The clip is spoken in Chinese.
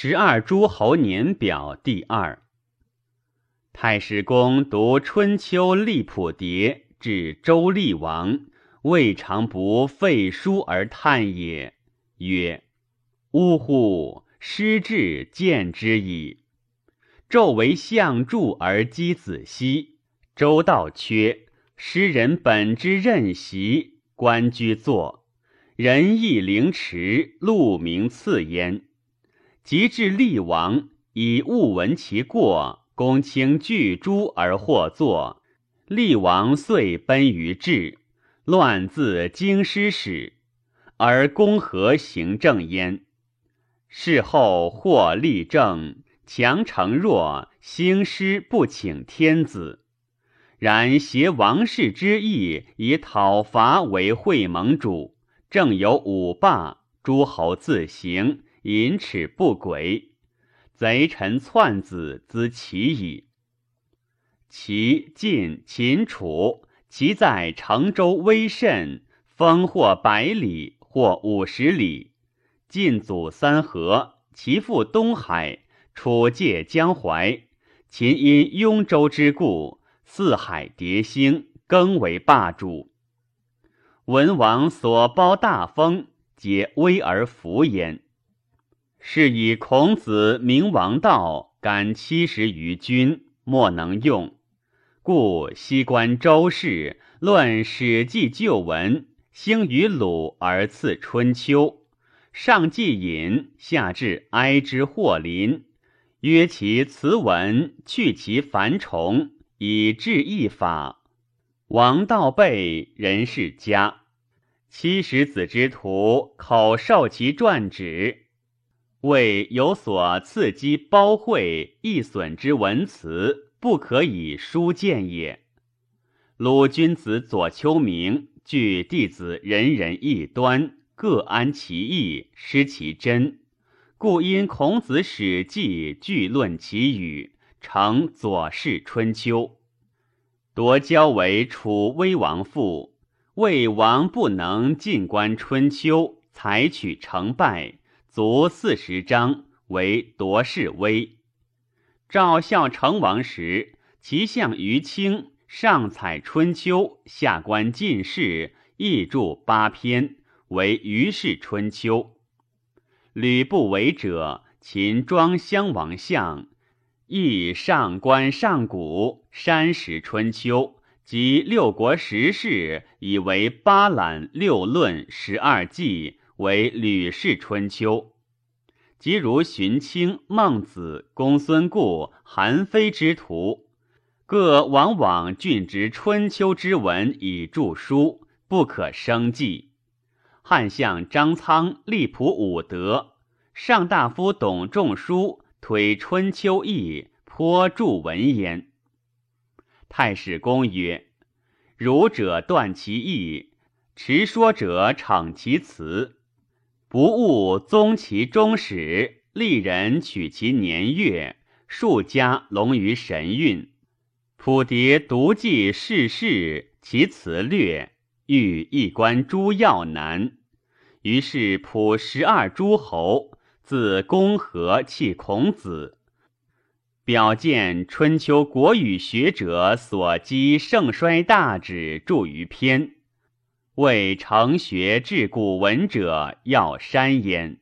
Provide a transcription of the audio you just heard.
十二诸侯年表第二。太史公读《春秋》利谱牒，至周厉王，未尝不废书而叹也，曰：“呜呼！失志见之矣。纣为相助而箕子息，周道缺，诗人本之任席，官居坐，仁义凌迟，禄名次焉。”及至厉王，以勿闻其过，公卿拒诛而获作。厉王遂奔于治，乱自京师始，而公何行政焉？事后或立政，强成弱，兴师不请天子。然挟王室之意，以讨伐为会盟主，正有五霸，诸侯自行。淫耻不轨，贼臣篡子之其矣。齐、晋、秦、楚，其在成周微甚，封或百里，或五十里。晋祖三河，其父东海，楚界江淮。秦因雍州之故，四海迭兴，更为霸主。文王所包大封，皆威而服焉。是以孔子明王道，感七十余君，莫能用，故西观周氏，论史记旧文，兴于鲁而次春秋，上记隐，下至哀之祸临，约其辞文，去其繁重，以治一法。王道备，人世家，七十子之徒，口授其传旨。为有所刺激褒会易损之文辞，不可以书见也。鲁君子左丘明据弟子人人异端，各安其意，失其真，故因孔子史记据论其语，成左氏春秋。夺交为楚威王父，魏王不能进观春秋，采取成败。卒四十章为夺士威。赵孝成王时，其相于清上采春秋，下观进士，亦著八篇，为于氏春秋。吕不韦者，秦庄襄王相，亦上观上古山石春秋及六国时事，以为八览六论十二纪。为吕氏春秋，即如荀卿、孟子、公孙固、韩非之徒，各往往郡之春秋之文以著书，不可生计。汉相张苍力谱五德，上大夫董仲舒推春秋义，颇著文焉。太史公曰：“儒者断其义，持说者逞其辞。”不务宗其终始，立人取其年月，数家隆于神韵。普迭独记世事，其词略，欲一观诸要难。于是普十二诸侯，自公和弃孔子，表见春秋国语学者所积盛衰大旨，著于篇。为成学治古文者要山焉。